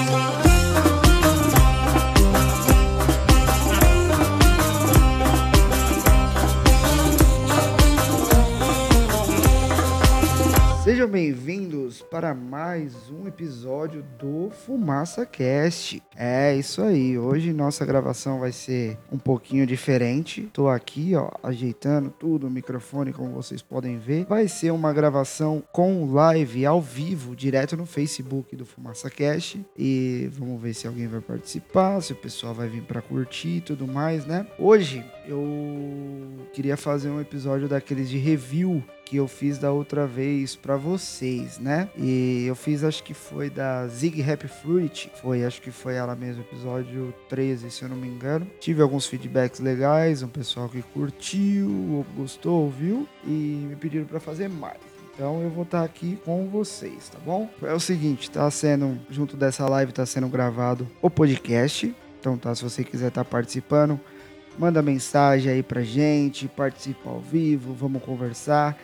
Música Sejam bem-vindos para mais um episódio do Fumaça Cast. É isso aí. Hoje nossa gravação vai ser um pouquinho diferente. Tô aqui, ó, ajeitando tudo, o microfone, como vocês podem ver. Vai ser uma gravação com live ao vivo, direto no Facebook do Fumaça Cast. E vamos ver se alguém vai participar, se o pessoal vai vir para curtir e tudo mais, né? Hoje eu queria fazer um episódio daqueles de review que eu fiz da outra vez para vocês, né? E eu fiz, acho que foi da Zig Happy Fruit, foi, acho que foi ela mesmo, episódio 13, se eu não me engano. Tive alguns feedbacks legais, um pessoal que curtiu, gostou, ouviu e me pediram para fazer mais. Então eu vou estar aqui com vocês, tá bom? É o seguinte, tá sendo, junto dessa live, tá sendo gravado o podcast. Então tá, se você quiser estar participando, manda mensagem aí pra gente, participa ao vivo, vamos conversar.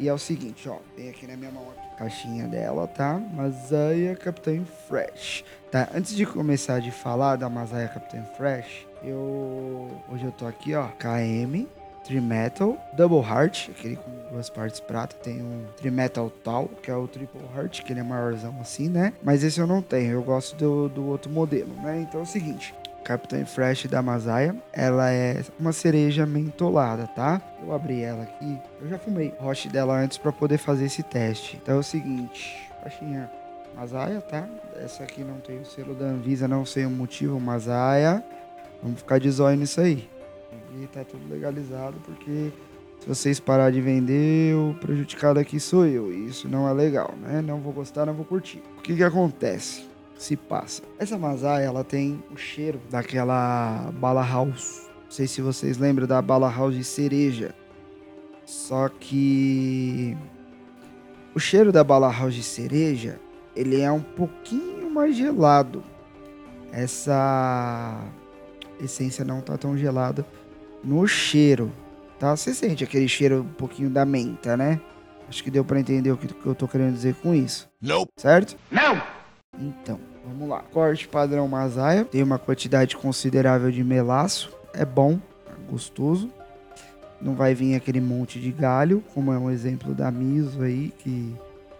E é o seguinte, ó, tem aqui na minha mão a caixinha dela, tá? Masaia Captain Fresh. Tá, antes de começar de falar da Masaia Captain Fresh, eu hoje eu tô aqui, ó, KM Trimetal Double Heart, aquele com duas partes prata, tem um Trimetal Tal, que é o Triple Heart, que ele é maiorzão assim, né? Mas esse eu não tenho, eu gosto do, do outro modelo, né? Então é o seguinte, Captain Fresh da Masaia. Ela é uma cereja mentolada, tá? Eu abri ela aqui. Eu já fumei roche dela antes para poder fazer esse teste. Então é o seguinte, caixinha Masaia, tá? Essa aqui não tem o selo da Anvisa, não sei o motivo, Masaia. Vamos ficar de zóio nisso aí. E tá tudo legalizado porque se vocês parar de vender, o prejudicado aqui sou eu. E isso não é legal, né? Não vou gostar, não vou curtir. O que que acontece? Se passa. Essa Mazai, ela tem o cheiro daquela bala house. Não sei se vocês lembram da bala house de cereja. Só que o cheiro da bala house de cereja, ele é um pouquinho mais gelado. Essa essência não tá tão gelada no cheiro, tá? Você sente aquele cheiro um pouquinho da menta, né? Acho que deu para entender o que eu tô querendo dizer com isso. Não. Certo? Não. Então, vamos lá. Corte padrão Masaia. Tem uma quantidade considerável de melaço. É bom, é gostoso. Não vai vir aquele monte de galho, como é um exemplo da Miso aí, que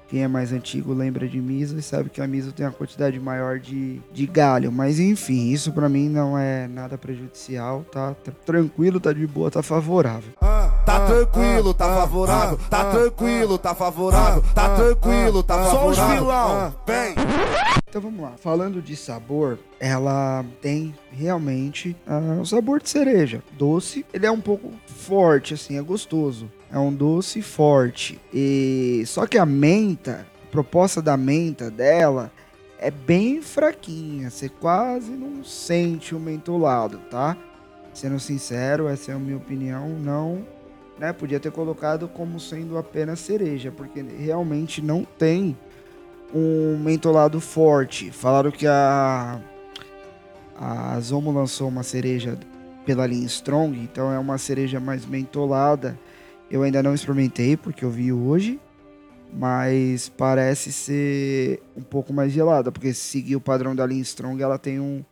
quem é mais antigo lembra de Miso e sabe que a Miso tem uma quantidade maior de, de galho. Mas enfim, isso para mim não é nada prejudicial, tá? tá tranquilo, tá de boa, tá favorável. Ah. Tá tranquilo, tá favorável. Tá tranquilo, tá favorável. Tá tranquilo, tá favorável. Só os vilão, vem. Então vamos lá. Falando de sabor, ela tem realmente uh, um sabor de cereja. Doce, ele é um pouco forte, assim, é gostoso. É um doce forte. E só que a menta, a proposta da menta dela é bem fraquinha. Você quase não sente o mentolado, tá? Sendo sincero, essa é a minha opinião. Não né? Podia ter colocado como sendo apenas cereja, porque realmente não tem um mentolado forte. Falaram que a a Zomo lançou uma cereja pela linha Strong, então é uma cereja mais mentolada. Eu ainda não experimentei porque eu vi hoje, mas parece ser um pouco mais gelada, porque se seguir o padrão da linha Strong, ela tem um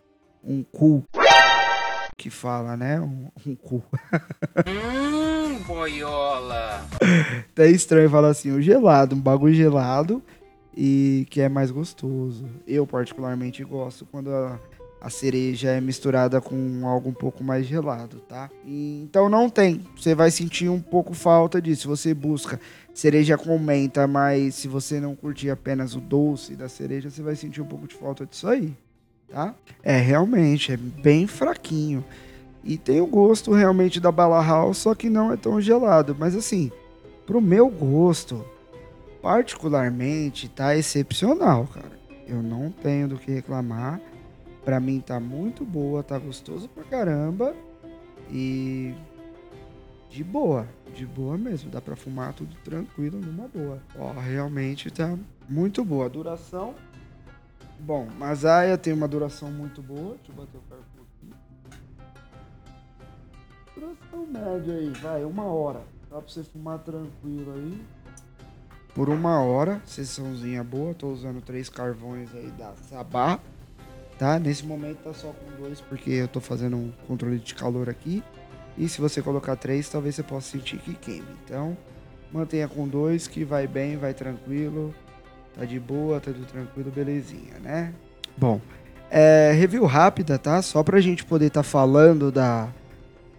um cool que fala, né? Um, um cu. hum, boiola. Tá estranho falar assim, o gelado, um bagulho gelado e que é mais gostoso. Eu particularmente gosto quando a, a cereja é misturada com algo um pouco mais gelado, tá? E, então não tem. Você vai sentir um pouco falta disso. Você busca cereja com menta, mas se você não curtir apenas o doce da cereja, você vai sentir um pouco de falta disso aí tá? É, realmente, é bem fraquinho. E tem o gosto realmente da Bala House, só que não é tão gelado. Mas assim, pro meu gosto, particularmente, tá excepcional, cara. Eu não tenho do que reclamar. Pra mim tá muito boa, tá gostoso pra caramba. E de boa, de boa mesmo. Dá pra fumar tudo tranquilo, numa boa. Ó, realmente tá muito boa. duração Bom, Masaia tem uma duração muito boa. Deixa eu bater o cálculo aqui. Duração média aí, vai, uma hora. Dá pra você fumar tranquilo aí. Por uma hora, sessãozinha boa. Tô usando três carvões aí da Sabá. tá? Nesse momento tá só com dois, porque eu tô fazendo um controle de calor aqui. E se você colocar três, talvez você possa sentir que queime. Então, mantenha com dois, que vai bem, vai tranquilo. Tá de boa, tá tudo tranquilo, belezinha, né? Bom, é, review rápida, tá? Só pra gente poder estar tá falando da,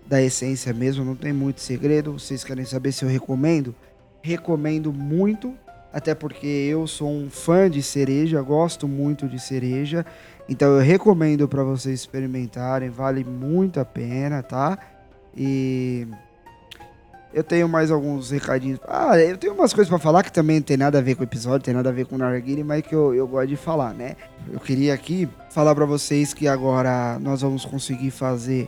da essência mesmo, não tem muito segredo. Vocês querem saber se eu recomendo? Recomendo muito, até porque eu sou um fã de cereja, gosto muito de cereja. Então eu recomendo para vocês experimentarem, vale muito a pena, tá? E eu tenho mais alguns recadinhos. Ah, eu tenho umas coisas para falar que também não tem nada a ver com o episódio, tem nada a ver com o Narguile, mas que eu, eu gosto de falar, né? Eu queria aqui falar para vocês que agora nós vamos conseguir fazer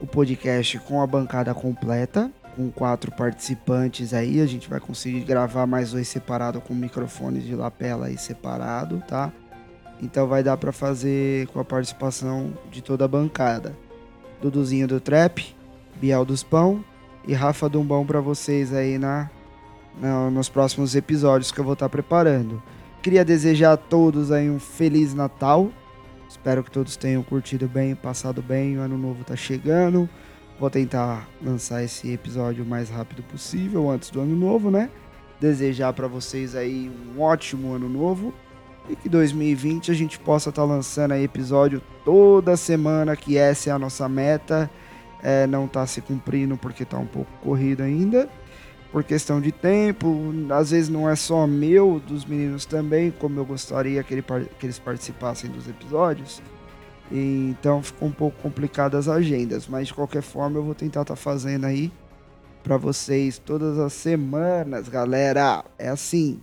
o podcast com a bancada completa, com quatro participantes aí. A gente vai conseguir gravar mais dois separados com microfones de lapela aí separado, tá? Então vai dar para fazer com a participação de toda a bancada. Duduzinho do Trap, Biel dos Pão e Rafa Dumbão para vocês aí na, na, nos próximos episódios que eu vou estar tá preparando. Queria desejar a todos aí um feliz Natal. Espero que todos tenham curtido bem, passado bem. O ano novo tá chegando. Vou tentar lançar esse episódio o mais rápido possível antes do ano novo, né? Desejar para vocês aí um ótimo ano novo e que 2020 a gente possa estar tá lançando aí episódio toda semana, que essa é a nossa meta é, não está se cumprindo porque está um pouco corrido ainda, por questão de tempo. Às vezes não é só meu, dos meninos também, como eu gostaria que, ele, que eles participassem dos episódios. Então ficou um pouco complicado as agendas, mas de qualquer forma eu vou tentar estar tá fazendo aí para vocês todas as semanas, galera. É assim.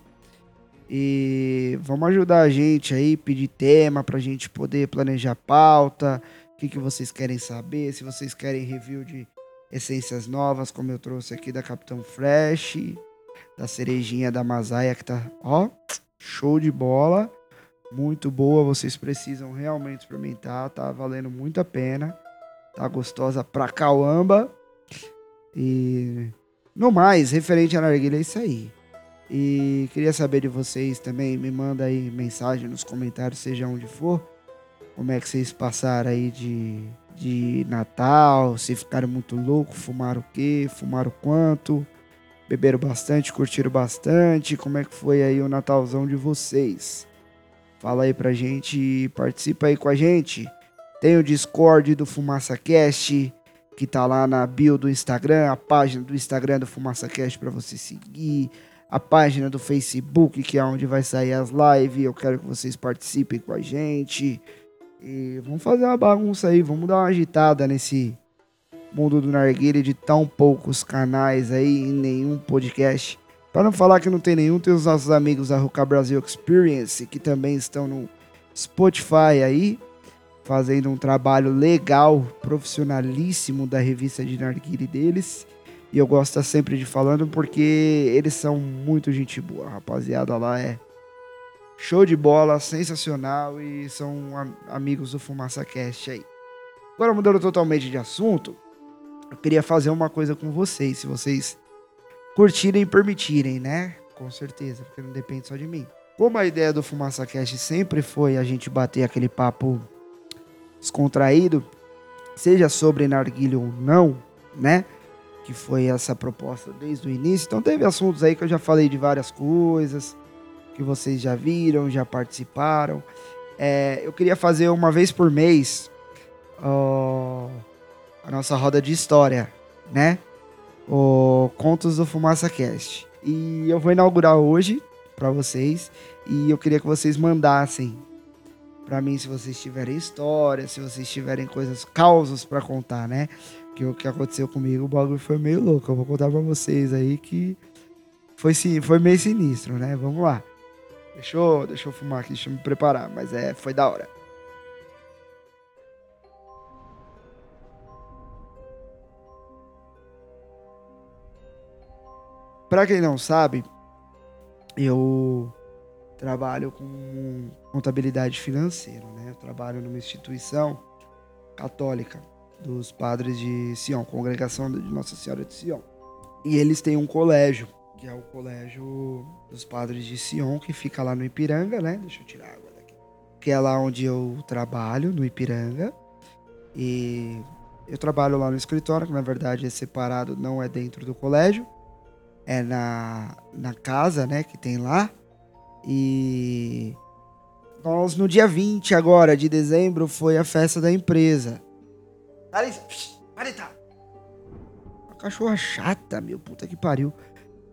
E vamos ajudar a gente aí, pedir tema pra gente poder planejar pauta, o que, que vocês querem saber, se vocês querem review de essências novas, como eu trouxe aqui da Capitão Fresh, da cerejinha da Masaia, que tá, ó, show de bola, muito boa, vocês precisam realmente experimentar, tá valendo muito a pena, tá gostosa pra cauamba, e no mais, referente à narguilha é isso aí. E queria saber de vocês também, me manda aí mensagem nos comentários, seja onde for, como é que vocês passaram aí de, de Natal? Se ficaram muito loucos? Fumaram o quê? Fumaram quanto? Beberam bastante? Curtiram bastante? Como é que foi aí o Natalzão de vocês? Fala aí pra gente, participa aí com a gente. Tem o Discord do Fumaça Cast, que tá lá na bio do Instagram, a página do Instagram do Fumaça Cast para você seguir, a página do Facebook, que é onde vai sair as lives. Eu quero que vocês participem com a gente. E vamos fazer uma bagunça aí, vamos dar uma agitada nesse mundo do narguilha de tão poucos canais aí e nenhum podcast. Para não falar que não tem nenhum, tem os nossos amigos da Ruka Brasil Experience, que também estão no Spotify aí, fazendo um trabalho legal, profissionalíssimo da revista de narguilha deles. E eu gosto sempre de falando porque eles são muito gente boa, a rapaziada lá é Show de bola, sensacional e são amigos do Fumaça Cast aí. Agora mudando totalmente de assunto, eu queria fazer uma coisa com vocês, se vocês curtirem e permitirem, né? Com certeza, porque não depende só de mim. Como a ideia do Fumaça Cast sempre foi a gente bater aquele papo descontraído, seja sobre narguilho ou não, né? Que foi essa proposta desde o início. Então teve assuntos aí que eu já falei de várias coisas que vocês já viram, já participaram. É, eu queria fazer uma vez por mês a nossa roda de história, né? O Contos do Fumaça Cast. E eu vou inaugurar hoje para vocês e eu queria que vocês mandassem para mim se vocês tiverem história, se vocês tiverem coisas, causos para contar, né? Que o que aconteceu comigo, o bagulho foi meio louco. Eu vou contar para vocês aí que foi, foi meio sinistro, né? Vamos lá. Deixa eu fumar aqui, deixa eu me preparar. Mas é, foi da hora. Pra quem não sabe, eu trabalho com contabilidade financeira, né? Eu trabalho numa instituição católica dos padres de Sion, congregação de Nossa Senhora de Sion. E eles têm um colégio que é o colégio dos padres de Sion, que fica lá no Ipiranga, né? Deixa eu tirar a água daqui. que é lá onde eu trabalho, no Ipiranga. E eu trabalho lá no escritório, que na verdade é separado, não é dentro do colégio. É na, na casa, né, que tem lá. E nós, no dia 20 agora de dezembro, foi a festa da empresa. Larissa, Marita! Uma cachorra chata, meu, puta que pariu.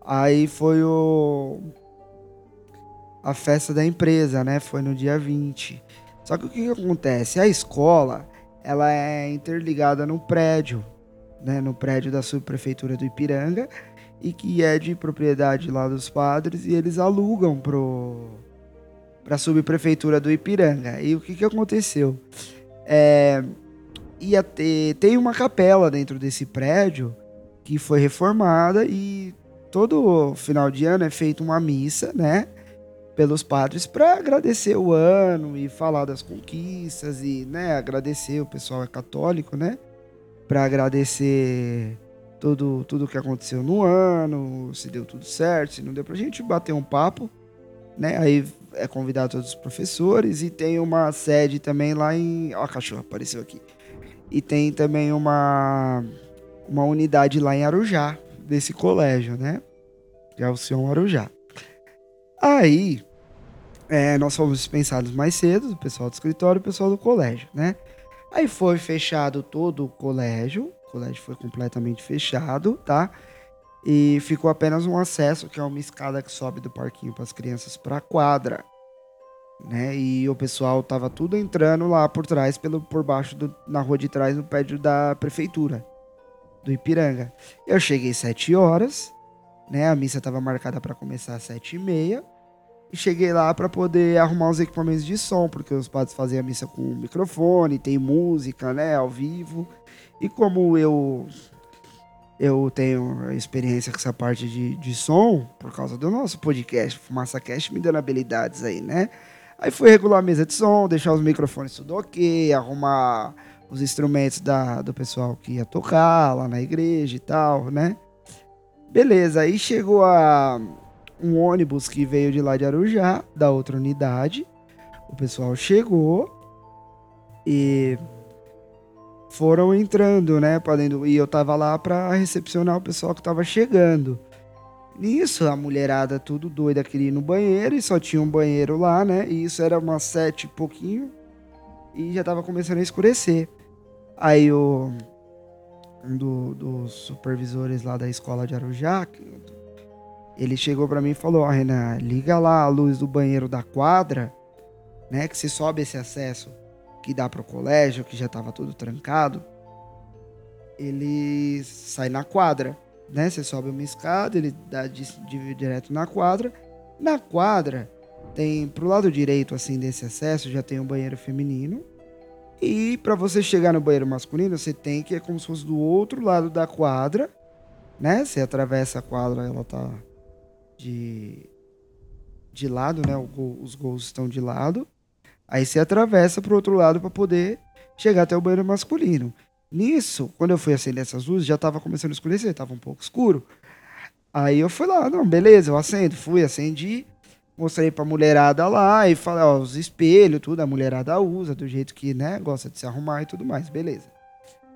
Aí foi o... A festa da empresa, né? Foi no dia 20. Só que o que, que acontece? A escola, ela é interligada no prédio, né? No prédio da subprefeitura do Ipiranga e que é de propriedade lá dos padres e eles alugam pro para a subprefeitura do Ipiranga. E o que, que aconteceu? É, ia ter tem uma capela dentro desse prédio que foi reformada e todo final de ano é feita uma missa, né? Pelos padres para agradecer o ano e falar das conquistas e, né, agradecer o pessoal é católico, né? Para agradecer tudo tudo que aconteceu no ano, se deu tudo certo, se não deu pra gente bater um papo, né? Aí é convidado todos os professores e tem uma sede também lá em, ó, a cachorra apareceu aqui. E tem também uma uma unidade lá em Arujá, desse colégio, né? É o Sion Arujá. Aí, é, nós fomos dispensados mais cedo, o pessoal do escritório e o pessoal do colégio, né? Aí foi fechado todo o colégio, colégio foi completamente fechado, tá? E ficou apenas um acesso, que é uma escada que sobe do parquinho para as crianças para a quadra, né? E o pessoal tava tudo entrando lá por trás, pelo por baixo do, na rua de trás, no prédio da prefeitura do Ipiranga. Eu cheguei sete horas, né? A missa estava marcada para começar às sete e meia. E cheguei lá para poder arrumar os equipamentos de som, porque os padres faziam a missa com microfone, tem música, né, ao vivo. E como eu eu tenho experiência com essa parte de, de som, por causa do nosso podcast, Fumaça Cast, me dando habilidades aí, né? Aí fui regular a mesa de som, deixar os microfones tudo ok, arrumar os instrumentos da, do pessoal que ia tocar lá na igreja e tal, né? Beleza, aí chegou a um ônibus que veio de lá de Arujá, da outra unidade. O pessoal chegou e foram entrando, né, dentro. E eu tava lá para recepcionar o pessoal que tava chegando. Nisso, a mulherada tudo doida queria ir no banheiro e só tinha um banheiro lá, né? E isso era umas sete e pouquinho e já tava começando a escurecer. Aí o um do, dos supervisores lá da escola de Arujá, ele chegou para mim e falou: "Ó, oh, Renan, liga lá a luz do banheiro da quadra, né, que se sobe esse acesso que dá pro colégio, que já tava tudo trancado. Ele sai na quadra, né? Você sobe uma escada, ele dá de, de, direto na quadra. Na quadra tem pro lado direito assim desse acesso já tem um banheiro feminino e para você chegar no banheiro masculino, você tem que é como se fosse do outro lado da quadra, né? Você atravessa a quadra, ela tá de de lado, né? Gol, os gols estão de lado. Aí você atravessa pro outro lado para poder chegar até o banheiro masculino. Nisso, quando eu fui acender essas luzes, já tava começando a escurecer, tava um pouco escuro. Aí eu fui lá, não, beleza, eu acendo, fui, acendi. Mostrei pra mulherada lá e falei, ó, os espelhos, tudo, a mulherada usa do jeito que, né, gosta de se arrumar e tudo mais, beleza.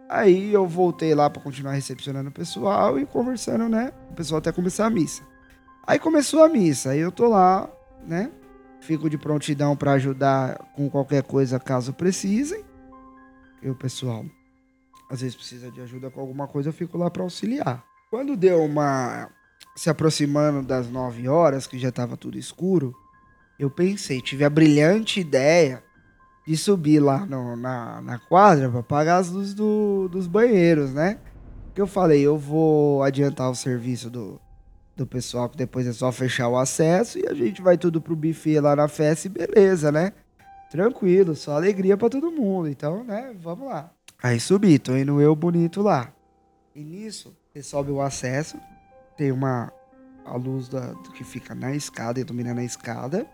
Aí eu voltei lá para continuar recepcionando o pessoal e conversando, né, o pessoal até começar a missa. Aí começou a missa, aí eu tô lá, né, fico de prontidão para ajudar com qualquer coisa caso precisem. E o pessoal, às vezes precisa de ajuda com alguma coisa, eu fico lá para auxiliar. Quando deu uma se aproximando das 9 horas, que já estava tudo escuro, eu pensei, tive a brilhante ideia de subir lá no, na, na quadra para apagar as luzes do, dos banheiros, né? Que eu falei, eu vou adiantar o serviço do, do pessoal, que depois é só fechar o acesso e a gente vai tudo pro buffet lá na festa e beleza, né? Tranquilo, só alegria para todo mundo. Então, né, vamos lá. Aí subi, tô indo eu bonito lá. E nisso, você sobe o acesso, tem uma a luz da, do que fica na escada, iluminando a escada.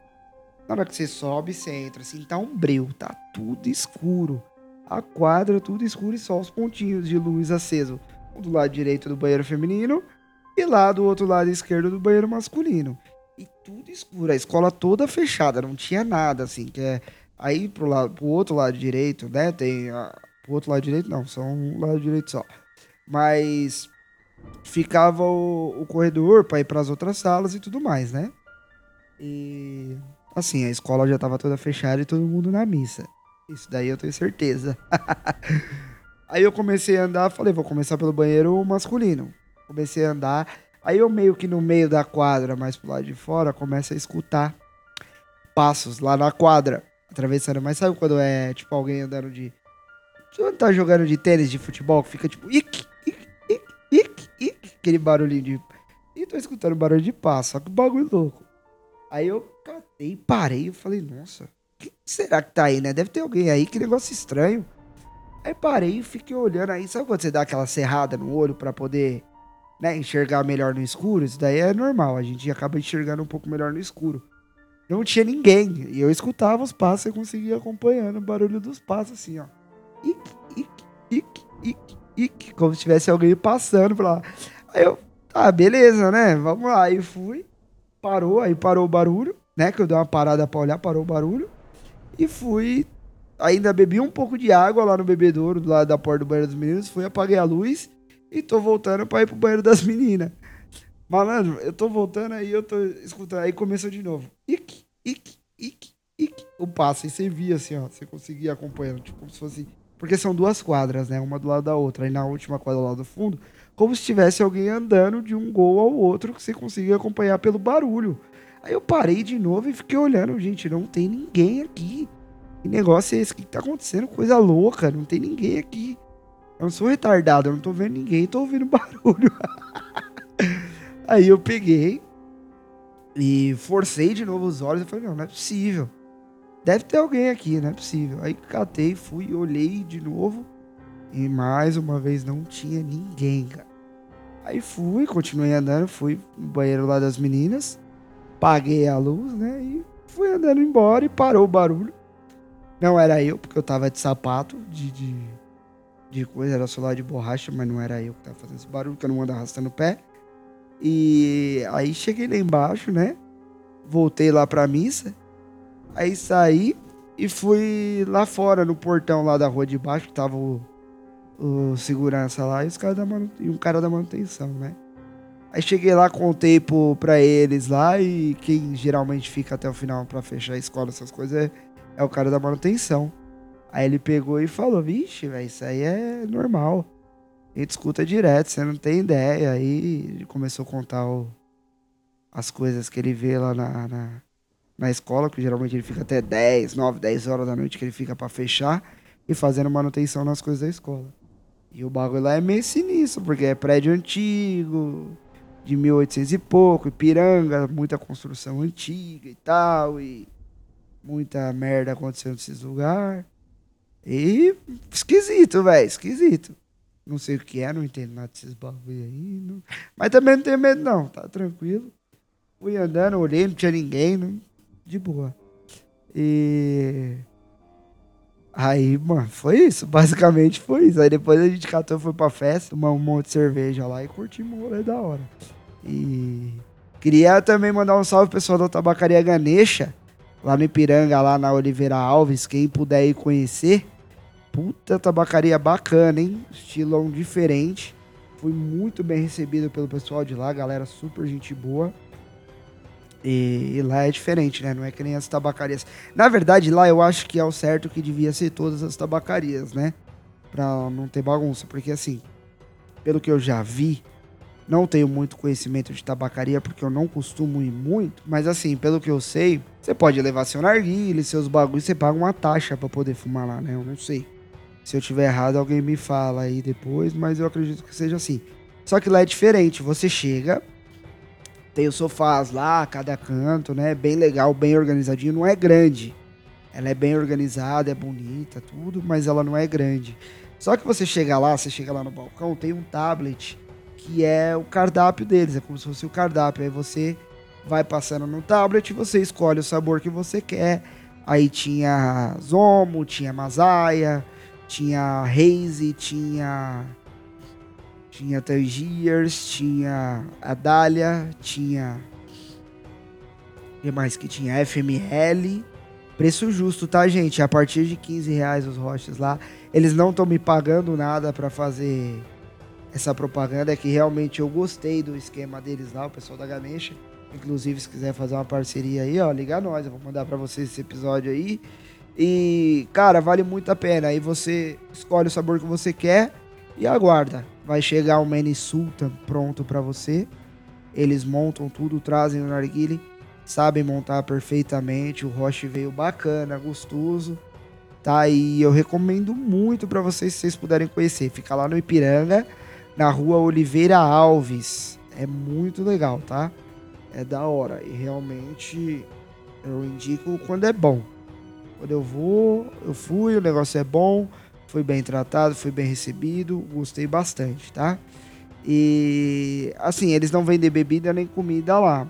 Na hora que você sobe, você entra assim, tá um breu, tá tudo escuro. A quadra tudo escuro e só os pontinhos de luz aceso. Do lado direito do banheiro feminino e lá do outro lado esquerdo do banheiro masculino. E tudo escuro, a escola toda fechada, não tinha nada assim, que é Aí pro, lado, pro outro lado direito, né? Tem. A, pro outro lado direito, não, só um lado direito só. Mas ficava o, o corredor para ir para as outras salas e tudo mais, né? E assim, a escola já tava toda fechada e todo mundo na missa. Isso daí eu tenho certeza. aí eu comecei a andar, falei, vou começar pelo banheiro masculino. Comecei a andar, aí eu meio que no meio da quadra, mais pro lado de fora, começo a escutar passos lá na quadra, atravessando. Mas sabe quando é tipo alguém andando de. Quando tá jogando de tênis, de futebol, que fica tipo. Ic, ic, ic, ic, ic, aquele barulhinho de. E tô escutando barulho de passo, só que bagulho louco. Aí eu catei, parei, eu falei, nossa, quem será que tá aí, né? Deve ter alguém aí, que negócio estranho. Aí parei e fiquei olhando aí. Sabe quando você dá aquela serrada no olho para poder né, enxergar melhor no escuro? Isso daí é normal, a gente acaba enxergando um pouco melhor no escuro. Não tinha ninguém. E eu escutava os passos e conseguia acompanhando o barulho dos passos, assim, ó. Ic, ic, ic, ic, ic, como se tivesse alguém passando pra lá. Aí eu, tá, beleza, né? Vamos lá. Aí fui parou, aí parou o barulho, né? Que eu dei uma parada pra olhar, parou o barulho. E fui. Ainda bebi um pouco de água lá no bebedouro, do lado da porta do banheiro dos meninos. Fui, apaguei a luz e tô voltando pra ir pro banheiro das meninas. Malandro, eu tô voltando aí, eu tô escutando. Aí começou de novo. Ic, ic, ic, ic. O passo, aí você via assim, ó. Você conseguia acompanhando, tipo, como se fosse. Porque são duas quadras, né? Uma do lado da outra. Aí na última quadra lá do fundo como se tivesse alguém andando de um gol ao outro que você conseguia acompanhar pelo barulho. Aí eu parei de novo e fiquei olhando, gente, não tem ninguém aqui. Que negócio é esse? O que tá acontecendo? Coisa louca, não tem ninguém aqui. Eu não sou retardado, eu não tô vendo ninguém, tô ouvindo barulho. Aí eu peguei e forcei de novo os olhos e falei, não, não é possível. Deve ter alguém aqui, não é possível. Aí catei, fui, olhei de novo. E mais uma vez não tinha ninguém, cara. Aí fui, continuei andando, fui no banheiro lá das meninas, paguei a luz, né? E fui andando embora e parou o barulho. Não era eu, porque eu tava de sapato, de, de, de coisa, era celular de borracha, mas não era eu que tava fazendo esse barulho, que eu não ando arrastando o pé. E aí cheguei lá embaixo, né? Voltei lá pra missa. Aí saí e fui lá fora, no portão lá da rua de baixo, que tava o o segurança lá e, os cara da e um cara da manutenção, né? Aí cheguei lá, contei pro, pra eles lá e quem geralmente fica até o final para fechar a escola, essas coisas, é, é, o cara da manutenção. Aí ele pegou e falou, vixe, velho, isso aí é normal. A gente escuta direto, você não tem ideia. Aí ele começou a contar o, as coisas que ele vê lá na, na, na escola, que geralmente ele fica até 10, 9, 10 horas da noite que ele fica para fechar e fazendo manutenção nas coisas da escola. E o bagulho lá é meio sinistro, porque é prédio antigo, de 1800 e pouco, Ipiranga, muita construção antiga e tal, e muita merda acontecendo nesses lugares. E esquisito, velho, esquisito. Não sei o que é, não entendo nada desses bagulho aí. Não... Mas também não tenho medo, não, tá tranquilo. Fui andando, olhei, não tinha ninguém, não... de boa. E Aí, mano, foi isso. Basicamente foi isso. Aí depois a gente catou, foi pra festa, tomamos um monte de cerveja lá e curtimos o rolê da hora. E queria também mandar um salve pro pessoal da tabacaria Ganesha, lá no Ipiranga, lá na Oliveira Alves. Quem puder ir conhecer. Puta tabacaria bacana, hein? Estilão diferente. Fui muito bem recebido pelo pessoal de lá, galera super gente boa. E, e, lá é diferente, né? Não é que nem as tabacarias. Na verdade, lá eu acho que é o certo que devia ser todas as tabacarias, né? Pra não ter bagunça. Porque assim, pelo que eu já vi, não tenho muito conhecimento de tabacaria porque eu não costumo ir muito. Mas assim, pelo que eu sei, você pode levar seu narguile, seus bagulhos, você paga uma taxa para poder fumar lá, né? Eu não sei. Se eu tiver errado, alguém me fala aí depois, mas eu acredito que seja assim. Só que lá é diferente. Você chega, tem os sofás lá, cada canto, né? Bem legal, bem organizadinho. Não é grande. Ela é bem organizada, é bonita, tudo, mas ela não é grande. Só que você chega lá, você chega lá no balcão, tem um tablet que é o cardápio deles, é como se fosse o cardápio. Aí você vai passando no tablet, você escolhe o sabor que você quer. Aí tinha Zomo, tinha Masaia, tinha Haze, tinha tinha Tangiers, tinha Adália, tinha. O que mais que tinha? FML. Preço justo, tá, gente? A partir de 15 reais os roches lá. Eles não estão me pagando nada para fazer essa propaganda. É que realmente eu gostei do esquema deles lá, o pessoal da Ganesha. Inclusive, se quiser fazer uma parceria aí, ó, liga nós. Eu vou mandar para vocês esse episódio aí. E, cara, vale muito a pena. Aí você escolhe o sabor que você quer e aguarda. Vai chegar o Mini Sultan pronto para você. Eles montam tudo, trazem o narguile, sabem montar perfeitamente. O Roche veio bacana, gostoso. Tá? E eu recomendo muito para vocês, se vocês puderem conhecer. Fica lá no Ipiranga, na rua Oliveira Alves. É muito legal, tá? É da hora. E realmente eu indico quando é bom. Quando eu vou, eu fui, o negócio é bom, foi bem tratado, foi bem recebido, gostei bastante, tá? E assim, eles não vendem bebida nem comida lá.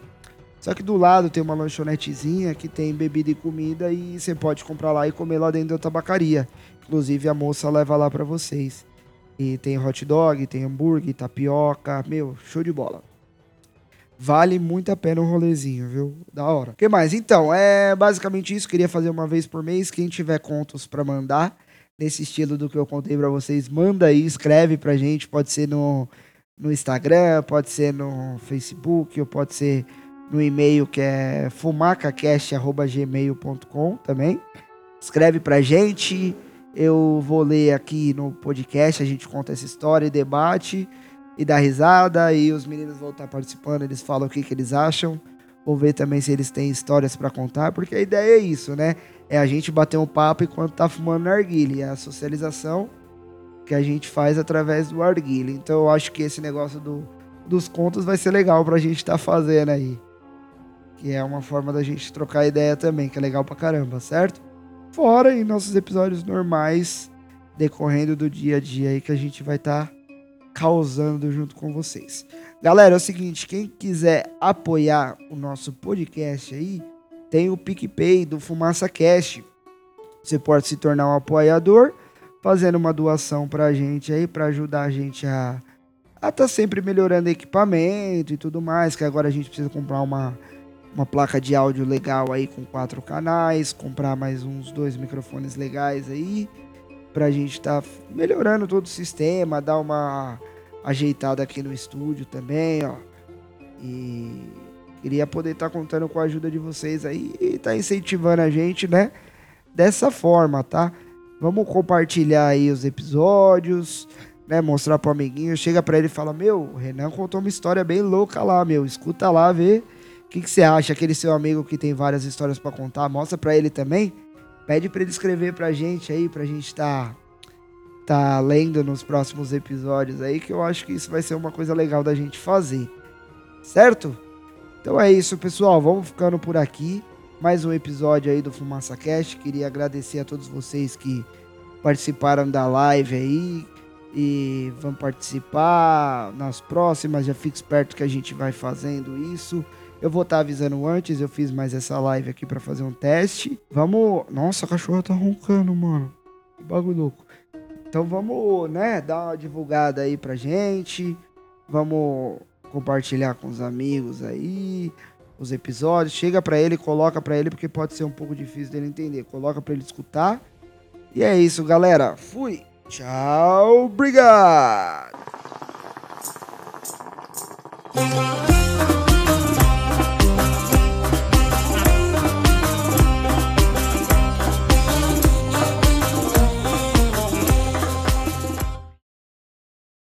Só que do lado tem uma lanchonetezinha que tem bebida e comida e você pode comprar lá e comer lá dentro da tabacaria. Inclusive a moça leva lá para vocês. E tem hot dog, tem hambúrguer, tapioca, meu, show de bola. Vale muito a pena um rolezinho, viu? Da hora. O que mais? Então, é basicamente isso. Queria fazer uma vez por mês. Quem tiver contos para mandar, nesse estilo do que eu contei para vocês, manda aí, escreve pra gente. Pode ser no no Instagram, pode ser no Facebook, ou pode ser no e-mail que é fumacacast.gmail.com também. Escreve pra gente, eu vou ler aqui no podcast, a gente conta essa história e debate e dá risada, e os meninos vão estar participando, eles falam o que, que eles acham. Vou ver também se eles têm histórias para contar, porque a ideia é isso, né? É a gente bater um papo enquanto tá fumando narguile, é a socialização que a gente faz através do arguilha. Então eu acho que esse negócio do, dos contos vai ser legal pra gente estar tá fazendo aí. Que é uma forma da gente trocar ideia também, que é legal pra caramba, certo? Fora em nossos episódios normais, decorrendo do dia a dia aí que a gente vai estar tá causando junto com vocês. Galera, é o seguinte, quem quiser apoiar o nosso podcast aí, tem o PicPay do Fumaça Cast. Você pode se tornar um apoiador fazendo uma doação pra gente aí, para ajudar a gente a a tá sempre melhorando equipamento e tudo mais, que agora a gente precisa comprar uma, uma placa de áudio legal aí com quatro canais, comprar mais uns dois microfones legais aí, pra gente tá melhorando todo o sistema, dar uma ajeitada aqui no estúdio também, ó. E queria poder estar tá contando com a ajuda de vocês aí e tá incentivando a gente, né? Dessa forma, tá? Vamos compartilhar aí os episódios, né? Mostrar pro amiguinho. Chega para ele e fala: Meu, o Renan contou uma história bem louca lá, meu. Escuta lá, vê. O que, que você acha? Aquele seu amigo que tem várias histórias para contar, mostra para ele também. Pede para ele escrever pra gente aí, pra gente tá, tá lendo nos próximos episódios aí, que eu acho que isso vai ser uma coisa legal da gente fazer. Certo? Então é isso, pessoal. Vamos ficando por aqui mais um episódio aí do Fumaça Cast. Queria agradecer a todos vocês que participaram da live aí e vão participar nas próximas. Já fique esperto que a gente vai fazendo isso. Eu vou estar tá avisando antes, eu fiz mais essa live aqui para fazer um teste. Vamos. Nossa, a cachorra tá roncando, mano. Que bagulho louco. Então vamos, né, dar uma divulgada aí pra gente. Vamos compartilhar com os amigos aí os episódios, chega para ele, coloca para ele, porque pode ser um pouco difícil dele entender. Coloca para ele escutar. E é isso, galera. Fui. Tchau, obrigado.